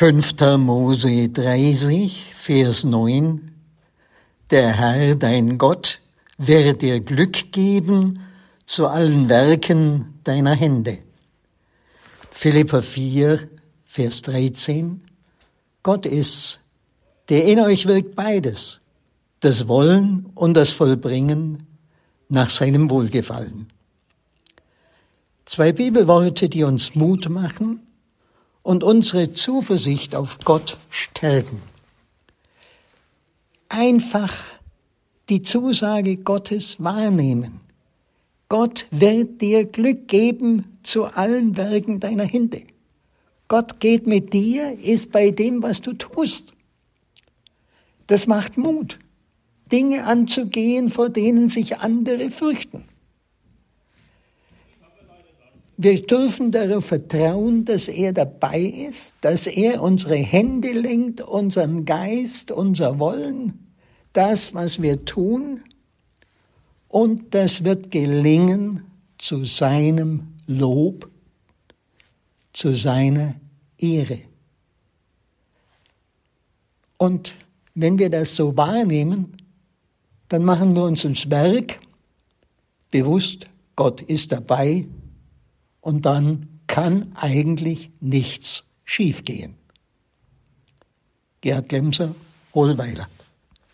5. Mose 30, Vers 9. Der Herr, dein Gott, wird dir Glück geben zu allen Werken deiner Hände. Philippa 4, Vers 13. Gott ist, der in euch wirkt beides, das Wollen und das Vollbringen nach seinem Wohlgefallen. Zwei Bibelworte, die uns Mut machen und unsere Zuversicht auf Gott stärken. Einfach die Zusage Gottes wahrnehmen. Gott wird dir Glück geben zu allen Werken deiner Hände. Gott geht mit dir, ist bei dem, was du tust. Das macht Mut, Dinge anzugehen, vor denen sich andere fürchten. Wir dürfen darauf vertrauen, dass er dabei ist, dass er unsere Hände lenkt, unseren Geist, unser Wollen, das, was wir tun, und das wird gelingen zu seinem Lob, zu seiner Ehre. Und wenn wir das so wahrnehmen, dann machen wir uns ins Werk, bewusst, Gott ist dabei, und dann kann eigentlich nichts schiefgehen. Gerhard Glemser, Hohlweiler.